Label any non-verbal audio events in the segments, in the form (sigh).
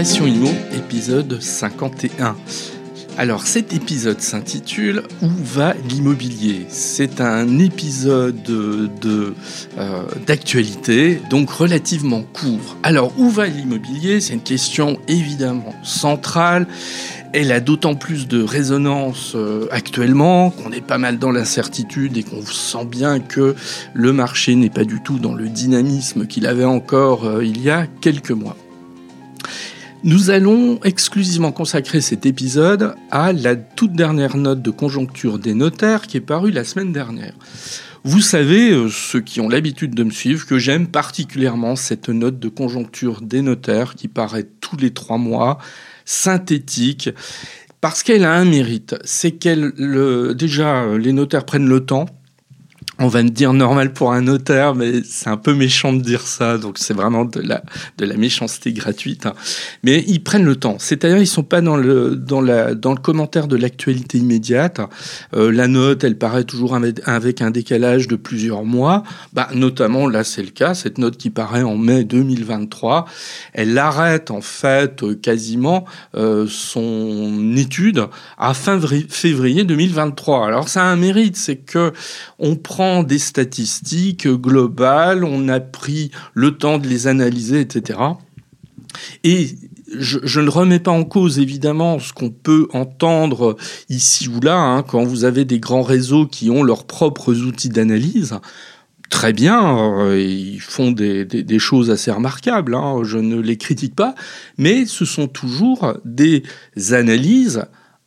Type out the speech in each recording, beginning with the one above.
Passion Imo, épisode 51. Alors cet épisode s'intitule Où va l'immobilier? C'est un épisode de, euh, d'actualité, donc relativement court. Alors où va l'immobilier? C'est une question évidemment centrale. Elle a d'autant plus de résonance euh, actuellement qu'on est pas mal dans l'incertitude et qu'on sent bien que le marché n'est pas du tout dans le dynamisme qu'il avait encore euh, il y a quelques mois. Nous allons exclusivement consacrer cet épisode à la toute dernière note de conjoncture des notaires qui est parue la semaine dernière. Vous savez, euh, ceux qui ont l'habitude de me suivre, que j'aime particulièrement cette note de conjoncture des notaires qui paraît tous les trois mois, synthétique, parce qu'elle a un mérite, c'est qu'elle, déjà, les notaires prennent le temps on va me dire normal pour un notaire, mais c'est un peu méchant de dire ça, donc c'est vraiment de la, de la méchanceté gratuite. Hein. Mais ils prennent le temps, c'est-à-dire ils sont pas dans le, dans la, dans le commentaire de l'actualité immédiate. Euh, la note, elle paraît toujours avec un décalage de plusieurs mois. Bah, notamment, là c'est le cas, cette note qui paraît en mai 2023, elle arrête en fait quasiment euh, son étude à fin février 2023. Alors ça a un mérite, c'est que on prend des statistiques globales, on a pris le temps de les analyser, etc. Et je, ne remets pas en cause évidemment ce qu'on peut entendre ici ou là, hein, quand vous avez des grands réseaux qui ont leurs propres outils d'analyse. Très bien, euh, ils font des, choses assez remarquables, hein, je ne les critique pas, mais ce sont toujours des analyses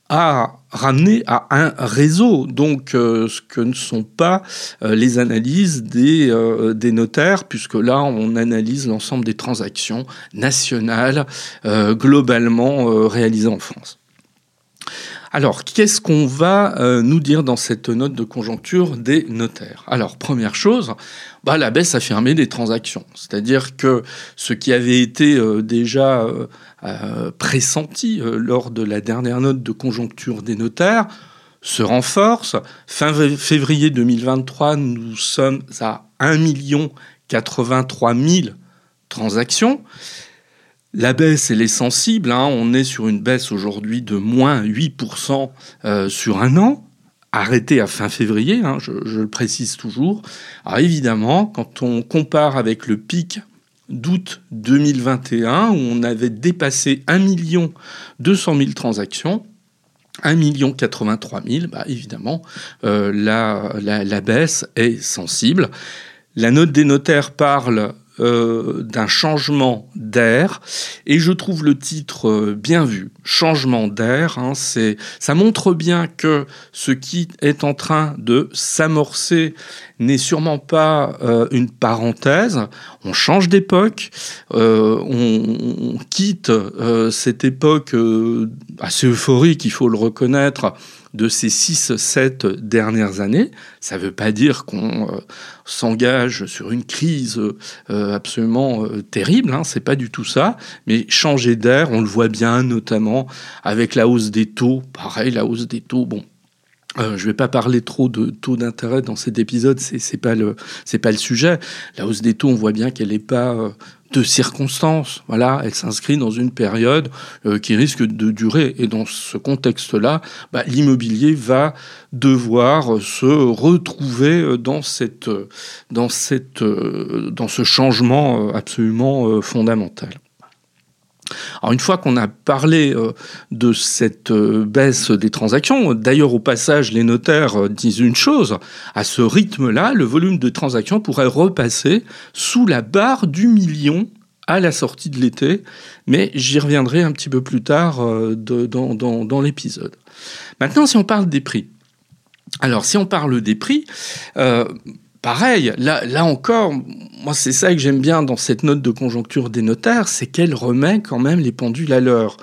à ramener à un réseau, donc euh, ce que ne sont pas euh, les analyses des, euh, des, notaires, puisque là on analyse l'ensemble des transactions nationales globalement réalisées en France. Alors, qu'est-ce qu'on va nous dire dans cette note de conjoncture des notaires? Alors, première chose, bah, la baisse affirmée des transactions. C'est-à-dire que ce qui avait été déjà pressenti euh, lors de la dernière note de conjoncture des notaires se renforce. Fin février 2023, nous sommes à 1 83 000 transactions. La baisse, elle est sensible. Hein. On est sur une baisse aujourd'hui de moins 8% euh, sur un an, arrêté à fin février, hein, je, je, le précise toujours. Alors évidemment, quand on compare avec le pic d'août 2021 où on avait dépassé 1 200 000 transactions. 1 83 000, bah évidemment, euh, la, la, baisse est sensible. La note des notaires parle euh, d'un changement d'air. Et je trouve le titre euh, bien vu. Changement d'air hein, c'est ça montre bien que ce qui est en train de s'amorcer n'est sûrement pas euh, une parenthèse. On change d'époque on, quitte cette époque assez euphorique il faut le reconnaître de ces 6-7 dernières années. Ça ne veut pas dire qu'on euh, s'engage sur une crise euh, absolument euh, terrible, hein, c'est pas du tout ça, mais changer d'air, on le voit bien notamment avec la hausse des taux, pareil, la hausse des taux, bon, je ne vais pas parler trop de taux d'intérêt dans cet épisode, c'est n'est pas pas le sujet. La hausse des taux, on voit bien qu'elle n'est pas de circonstances. Voilà, elle s'inscrit dans une période euh, qui risque de durer. Et dans ce contexte-là, bah, l'immobilier va devoir se retrouver euh, dans, cette, dans, cette, euh, dans ce changement absolument fondamental. Alors une fois qu'on a parlé de cette baisse des transactions, d'ailleurs au passage les notaires disent une chose, à ce rythme-là, le volume de transactions pourrait repasser sous la barre du million à la sortie de l'été, mais j'y reviendrai un petit peu plus tard dans, l'épisode. Maintenant, si on parle des prix. Alors, si on parle des prix, pareil, là, encore, moi c'est ça que j'aime bien dans cette note de conjoncture des notaires, c'est qu'elle remet quand même les pendules à l'heure.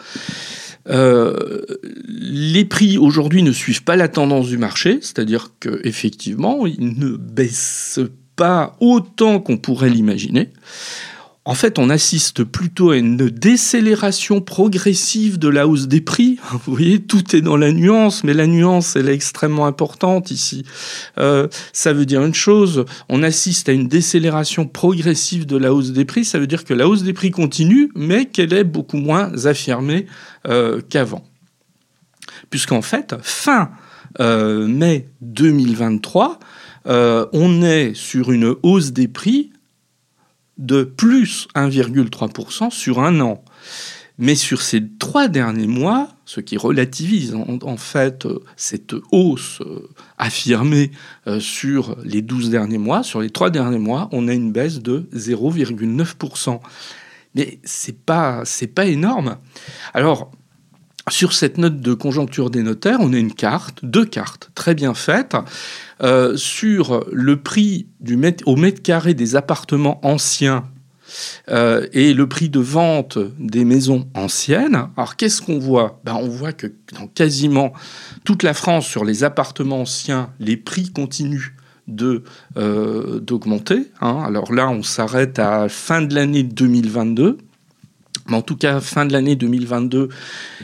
Euh, les prix aujourd'hui ne suivent pas la tendance du marché, c'est-à-dire qu'effectivement, ils ne baissent pas autant qu'on pourrait l'imaginer. En fait, on assiste plutôt à une décélération progressive de la hausse des prix. (laughs) Vous voyez, tout est dans la nuance, mais la nuance, elle est extrêmement importante ici. Euh, ça veut dire une chose, on assiste à une décélération progressive de la hausse des prix, ça veut dire que la hausse des prix continue, mais qu'elle est beaucoup moins affirmée euh, qu'avant. Puisqu'en fait, fin euh, mai 2023, on est sur une hausse des prix de plus 1,3% sur un an. Mais sur ces trois derniers mois, ce qui relativise en, fait euh, cette hausse euh, affirmée euh, sur les 12 derniers mois, sur les trois derniers mois, on a une baisse de 0,9%. Mais c'est pas c'est pas énorme. Alors sur cette note de conjoncture des notaires, on a une carte, deux cartes très bien faites euh, sur le prix au mètre carré des appartements anciens euh, et le prix de vente des maisons anciennes. Alors qu'est-ce qu'on voit? Ben, On voit que dans quasiment toute la France, sur les appartements anciens, les prix continuent euh, d'augmenter. Hein. Alors là, on s'arrête à fin de l'année 2022. En tout cas, fin de l'année 2022,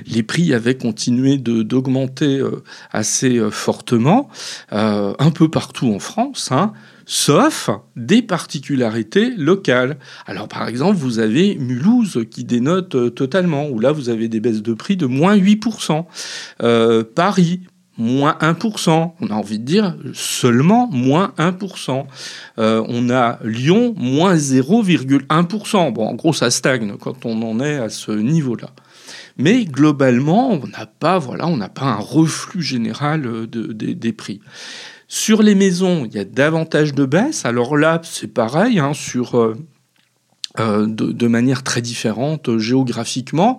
les prix avaient continué d'augmenter euh, assez euh, fortement, euh, un peu partout en France, hein, sauf des particularités locales. Alors par exemple, vous avez Mulhouse qui dénote totalement, où là vous avez des baisses de prix de moins 8%. Paris, moins 1%. On a envie de dire seulement moins 1%. Euh, on a Lyon, moins 0,1%. Bon, en gros, ça stagne quand on en est à ce niveau-là. Mais globalement, on n'a pas, un reflux général euh, des prix. Sur les maisons, il y a davantage de baisses. Alors là, c'est pareil, hein, sur, euh, de, manière très différente géographiquement.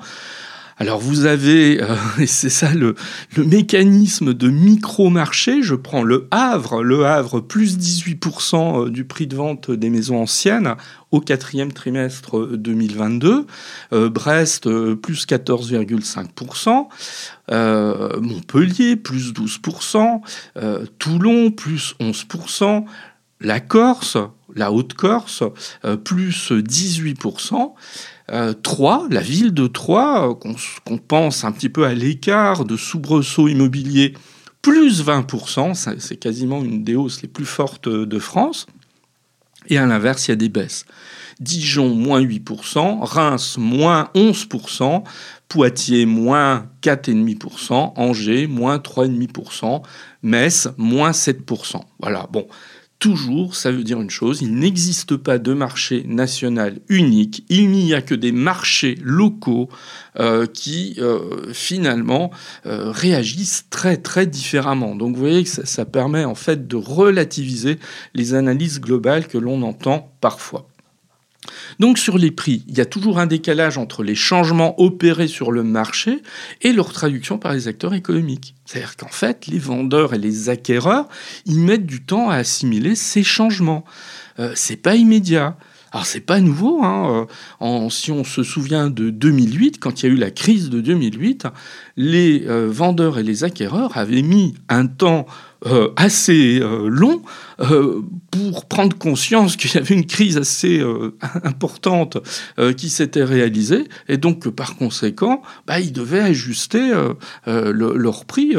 Alors vous avez, euh, (laughs) et c'est ça le, mécanisme de micro-marché, je prends le Havre, le Havre plus 18% euh, du prix de vente des maisons anciennes au quatrième trimestre 2022, euh, Brest plus 14,5%, Montpellier plus 12%, Toulon plus 11%, la Corse, la Haute-Corse, plus 18%. Euh, Troyes, la ville de Troyes, euh, qu'on pense un petit peu à l'écart de soubresauts immobiliers, plus 20%, c'est quasiment une des hausses les plus fortes de France. Et à l'inverse, il y a des baisses. Dijon, moins 8%, Reims, moins 11%, Poitiers, moins 4,5%, Angers, moins 3,5%, Metz, moins 7%. Voilà, bon, Toujours, ça veut dire une chose, il n'existe pas de marché national unique, il n'y a que des marchés locaux euh, qui euh, finalement euh, réagissent très très différemment. Donc vous voyez que ça, ça permet en fait de relativiser les analyses globales que l'on entend parfois. Donc sur les prix, il y a toujours un décalage entre les changements opérés sur le marché et leur traduction par les acteurs économiques. C'est-à-dire qu'en fait, les vendeurs et les acquéreurs, ils mettent du temps à assimiler ces changements. Euh, c'est pas immédiat. Alors c'est pas nouveau, hein. Euh, si on se souvient de 2008, quand il y a eu la crise de 2008, les euh, vendeurs et les acquéreurs avaient mis un temps euh, assez long pour prendre conscience qu'il y avait une crise assez importante qui s'était réalisée, et donc par conséquent, bah, ils devaient ajuster leur prix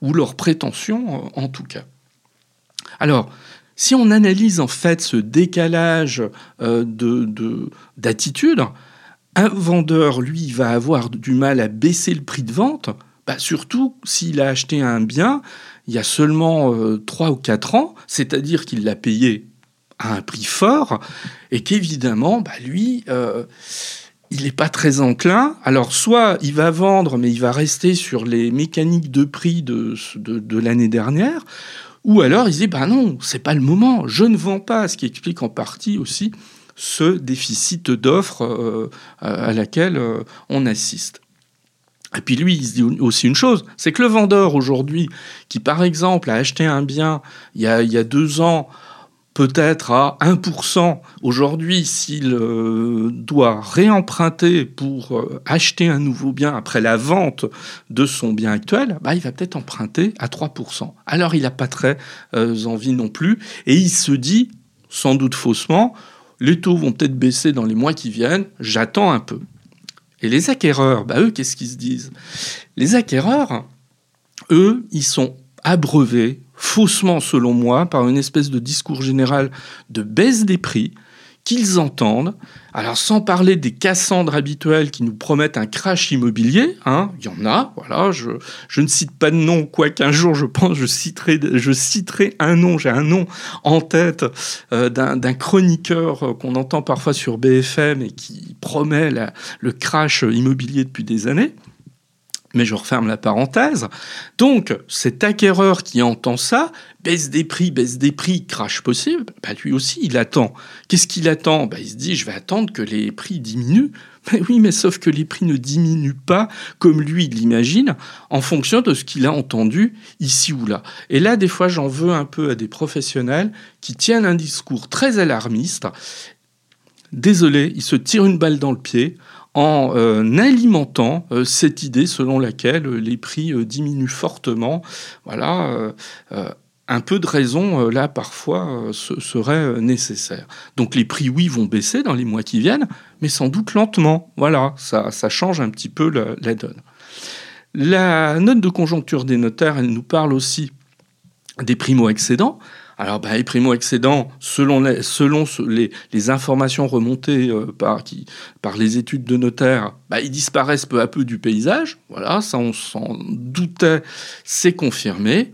ou leurs prétentions en tout cas. Alors, si on analyse en fait ce décalage euh, d'attitude, un vendeur, lui, va avoir du mal à baisser le prix de vente, bah, surtout s'il a acheté un bien il y a seulement euh, trois 3 ou 4 ans, c'est-à-dire qu'il l'a payé à un prix fort, et qu'évidemment, bah, lui, euh, il n'est pas très enclin. Alors, soit il va vendre, mais il va rester sur les mécaniques de prix de, de l'année dernière, ou alors il dit bah non, c'est pas le moment, je ne vends pas, ce qui explique en partie aussi ce déficit d'offres euh, à laquelle euh, on assiste. Et puis lui, il se dit aussi une chose, c'est que le vendeur aujourd'hui, qui par exemple a acheté un bien il y a, deux ans peut-être à 1%. Aujourd'hui, s'il euh, doit réemprunter pour euh, acheter un nouveau bien après la vente de son bien actuel, bah, il va peut-être emprunter à 3%. Alors il n'a pas très euh, envie non plus, et il se dit, sans doute faussement, les taux vont peut-être baisser dans les mois qui viennent, j'attends un peu. Et les acquéreurs, bah eux, qu'est-ce qu'ils se disent? Les acquéreurs, eux, ils sont abreuvés, faussement selon moi, par une espèce de discours général de baisse des prix qu'ils entendent. Alors sans parler des Cassandres habituels qui nous promettent un crash immobilier, hein, il y en a, voilà, je, ne cite pas de nom, quoiqu'un jour je pense je citerai, un nom, j'ai un nom en tête euh, d'un chroniqueur qu'on entend parfois sur BFM et qui promet le crash immobilier depuis des années mais je referme la parenthèse. Donc, cet acquéreur qui entend ça, baisse des prix, baisse des prix, crash possible, bah lui aussi, il attend. Qu'est-ce qu'il attend? Bah Il se dit, je vais attendre que les prix diminuent. (laughs) Oui, mais sauf que les prix ne diminuent pas comme lui l'imagine, en fonction de ce qu'il a entendu ici ou là. Et là, des fois, j'en veux un peu à des professionnels qui tiennent un discours très alarmiste. Désolé, ils se tirent une balle dans le pied en euh, alimentant euh, cette idée selon laquelle euh, les prix diminuent fortement. Voilà, un peu de raison, là, parfois, serait nécessaire. Donc les prix, oui, vont baisser dans les mois qui viennent, mais sans doute lentement. Voilà, ça, change un petit peu la, la donne. La note de conjoncture des notaires, elle nous parle aussi des primo-excédents. Alors, bah, les primo-excédents, selon, les, selon les, informations remontées euh, par, les études de notaires, bah, ils disparaissent peu à peu du paysage. Voilà, ça on s'en doutait, c'est confirmé.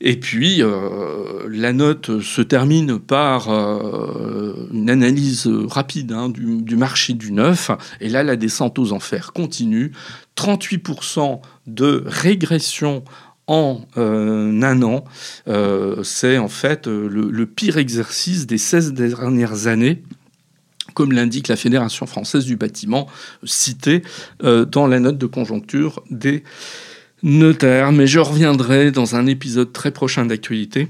Et puis, euh, la note se termine par euh, une analyse rapide hein, du, du, marché du neuf. Et là, la descente aux enfers continue. 38% de régression en euh, un an, euh, c'est en fait euh, le, pire exercice des 16 dernières années comme l'indique la Fédération française du bâtiment, citée dans la note de conjoncture des notaires. Mais je reviendrai dans un épisode très prochain d'actualité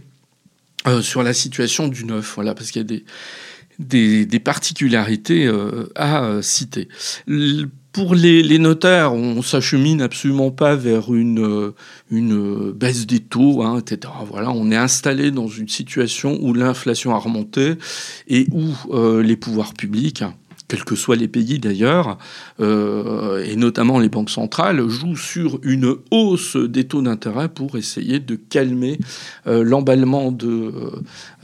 sur la situation du neuf, voilà, parce qu'il y a des, des, particularités à citer pour les, notaires, on s'achemine absolument pas vers une, euh, une baisse des taux, hein, etc. Voilà, on est installé dans une situation où l'inflation a remonté et où euh, les pouvoirs publics, quels que soient les pays d'ailleurs, euh, et notamment les banques centrales, jouent sur une hausse des taux d'intérêt pour essayer de calmer euh, l'emballement de,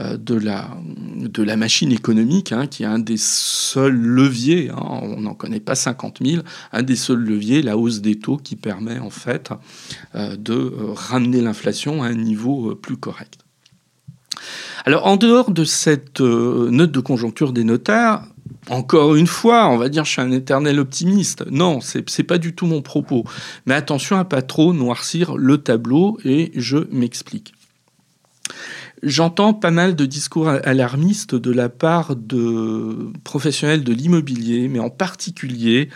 euh, de, la, de la machine économique, hein, qui est un des seuls leviers, hein, on n'en connaît pas 50 000, un des seuls leviers, la hausse des taux qui permet en fait de ramener l'inflation à un niveau plus correct. Alors, en dehors de cette note de conjoncture des notaires, encore une fois, on va dire je suis un éternel optimiste. Non, c'est n'est pas du tout mon propos. Mais attention à pas trop noircir le tableau et je m'explique. J'entends pas mal de discours alarmistes de la part de professionnels de l'immobilier, mais en particulier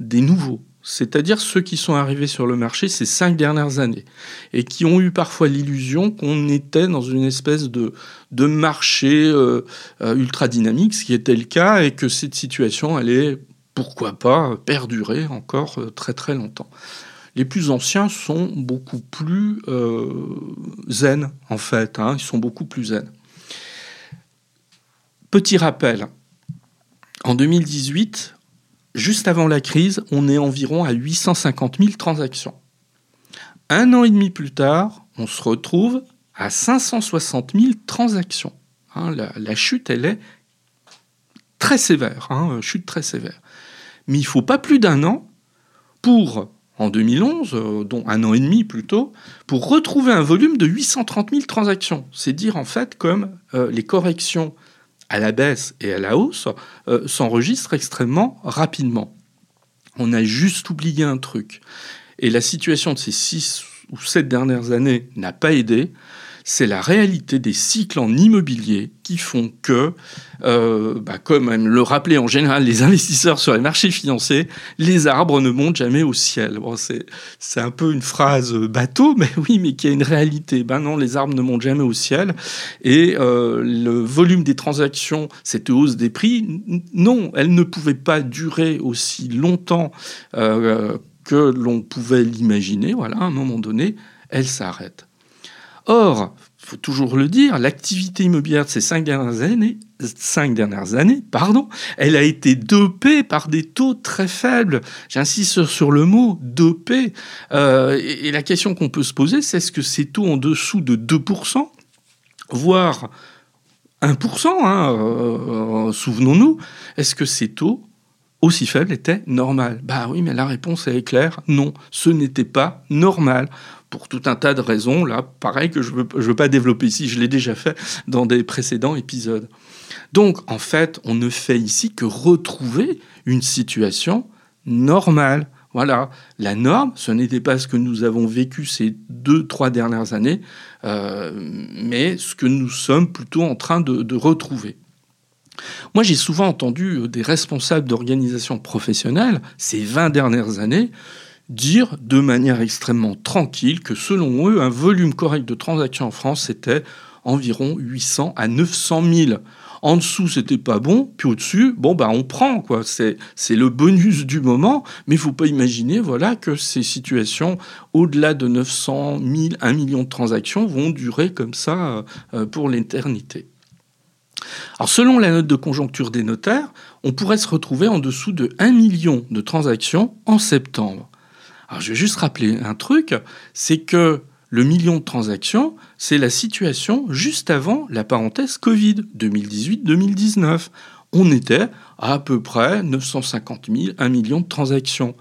des nouveaux c'est-à-dire ceux qui sont arrivés sur le marché ces cinq dernières années et qui ont eu parfois l'illusion qu'on était dans une espèce de, marché euh, euh, ultra dynamique, ce qui était le cas, et que cette situation allait, pourquoi pas, perdurer encore euh, très très longtemps. Les plus anciens sont beaucoup plus zen, en fait, hein, ils sont beaucoup plus zen. Petit rappel, en 2018, Juste avant la crise, on est environ à 850 000 transactions. Un an et demi plus tard, on se retrouve à 560 000 transactions. Hein, la, chute, elle est très sévère, hein, très sévère. Mais il faut pas plus d'un an pour, en 2011, euh, dont un an et demi plutôt, pour retrouver un volume de 830 000 transactions. C'est dire en fait comme euh, les corrections à la baisse et à la hausse euh, s'enregistre extrêmement rapidement. On a juste oublié un truc. Et la situation de ces six ou sept dernières années n'a pas aidé c'est la réalité des cycles en immobilier qui font que, euh, bah, comme le rappelaient en général les investisseurs sur les marchés financiers, les arbres ne montent jamais au ciel. C'est un peu une phrase bateau, mais oui, mais qui a une réalité. Ben non, les arbres ne montent jamais au ciel. Et euh, le volume des transactions, cette hausse des prix, non, elle ne pouvait pas durer aussi longtemps euh, que l'on pouvait l'imaginer. Voilà, à un moment donné, elle s'arrête. Or, faut toujours le dire, l'activité immobilière de ces cinq dernières années, cinq dernières années, pardon, elle a été dopée par des taux très faibles. J'insiste sur le mot dopé. Euh, et, la question qu'on peut se poser, c'est est-ce que ces taux en dessous de 2%, voire 1%, hein, euh, souvenons-nous, est-ce que ces taux aussi faibles étaient normaux? Bah oui, mais la réponse est claire, non, ce n'était pas normal pour tout un tas de raisons, là, pareil que je ne veux, pas développer ici, je l'ai déjà fait dans des précédents épisodes. Donc, en fait, on ne fait ici que retrouver une situation normale. Voilà, la norme, ce n'était pas ce que nous avons vécu ces deux, trois dernières années, euh, mais ce que nous sommes plutôt en train de, de retrouver. Moi, j'ai souvent entendu des responsables d'organisations professionnelles ces 20 dernières années dire de manière extrêmement tranquille que selon eux, un volume correct de transactions en France, c'était environ 800 à 900 000. En dessous, c'était pas bon, puis au-dessus, bon, bah, on prend, quoi. C'est, c'est le bonus du moment, mais il faut pas imaginer, voilà, que ces situations, au-delà de 900 000, 1 million de transactions, vont durer comme ça euh, pour l'éternité. Alors, selon la note de conjoncture des notaires, on pourrait se retrouver en dessous de 1 million de transactions en septembre. Alors je vais juste rappeler un truc, c'est que le million de transactions, c'est la situation juste avant la parenthèse Covid 2018-2019. On était à peu près 950 000, 1 million de transactions.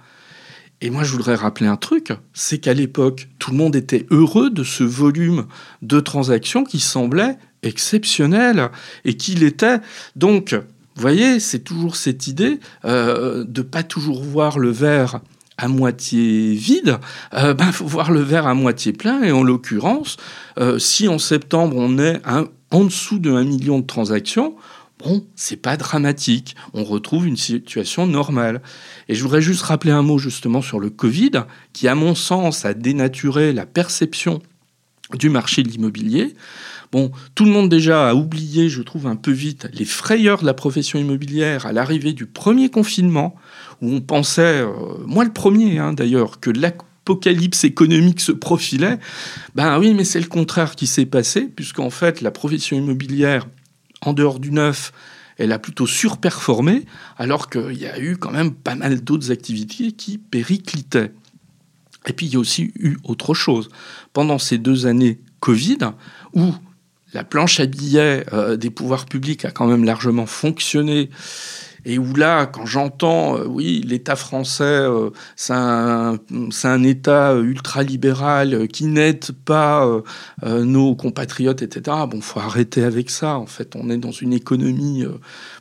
Et moi, je voudrais rappeler un truc, c'est qu'à l'époque, tout le monde était heureux de ce volume de transactions qui semblait exceptionnel et qu'il était donc, vous voyez, c'est toujours cette idée euh, de pas toujours voir le verre à moitié vide, il euh, ben, faut voir le verre à moitié plein. Et en l'occurrence, euh, si en septembre on est en dessous de 1 million de transactions, bon, c'est pas dramatique. On retrouve une situation normale. Et je voudrais juste rappeler un mot justement sur le Covid, qui à mon sens a dénaturé la perception du marché de l'immobilier. Bon, tout le monde déjà a oublié, je trouve un peu vite, les frayeurs de la profession immobilière à l'arrivée du premier confinement, où on pensait, euh, moi le premier hein, d'ailleurs, que l'apocalypse économique se profilait. Ben oui, mais c'est le contraire qui s'est passé, puisqu'en fait la profession immobilière, en dehors du neuf, elle a plutôt surperformé, alors qu'il y a eu quand même pas mal d'autres activités qui périclitaient. Et puis il y a aussi eu autre chose. Pendant ces deux années Covid, où la planche à billets euh, des pouvoirs publics a quand même largement fonctionné. Et où là, quand j'entends, euh, oui, l'État français, euh, c'est un, un, État ultra-libéral qui n'aide pas nos compatriotes, etc. Bon, faut arrêter avec ça. En fait, on est dans une économie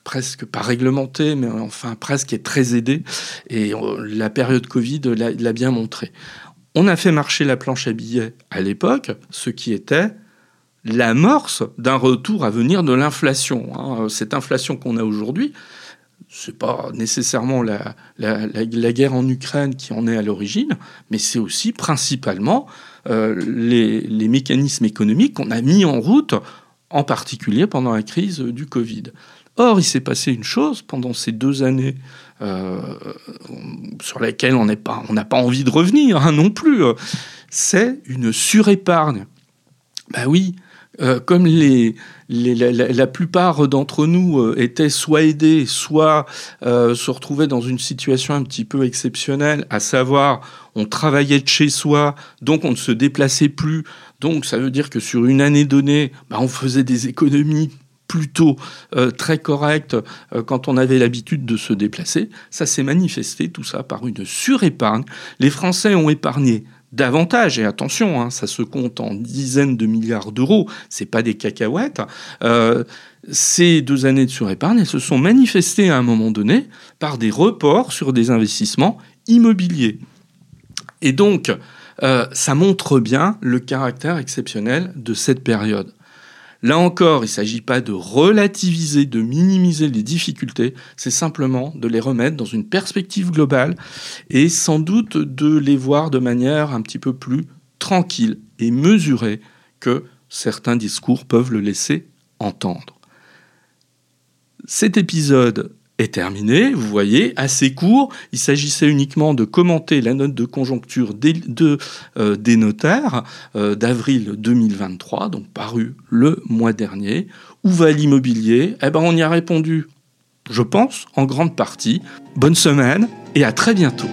presque pas réglementée, mais enfin presque est très aidée. Et la période Covid l'a bien montré. On a fait marcher la planche à billets à l'époque, ce qui était l'amorce d'un retour à venir de l'inflation. Hein. Cette inflation qu'on a aujourd'hui, c'est pas nécessairement la, guerre en Ukraine qui en est à l'origine, mais c'est aussi principalement euh, les, mécanismes économiques qu'on a mis en route, en particulier pendant la crise du Covid. Or, il s'est passé une chose pendant ces deux années euh, sur lesquelles on n'a pas, envie de revenir hein, non plus, c'est une surépargne. Ben oui, euh, comme la, plupart d'entre nous euh, étaient soit aidés, soit euh, se retrouvaient dans une situation un petit peu exceptionnelle, à savoir on travaillait de chez soi, donc on ne se déplaçait plus, donc ça veut dire que sur une année donnée, bah, on faisait des économies plutôt très correctes quand on avait l'habitude de se déplacer. Ça s'est manifesté tout ça par une surépargne. Les Français ont épargné davantage. Et attention, hein, ça se compte en dizaines de milliards d'euros, c'est pas des cacahuètes. Euh, ces deux années de surépargne, elles se sont manifestées à un moment donné par des reports sur des investissements immobiliers. Et donc, euh, ça montre bien le caractère exceptionnel de cette période. Là encore, il ne s'agit pas de relativiser, de minimiser les difficultés, c'est simplement de les remettre dans une perspective globale et sans doute de les voir de manière un petit peu plus tranquille et mesurée que certains discours peuvent le laisser entendre. Cet épisode est terminé, vous voyez, assez court. Il s'agissait uniquement de commenter la note de conjoncture des, de, euh, notaires euh, d'avril 2023, donc paru le mois dernier. Où va l'immobilier? Eh ben, on y a répondu, je pense, en grande partie. Bonne semaine et à très bientôt.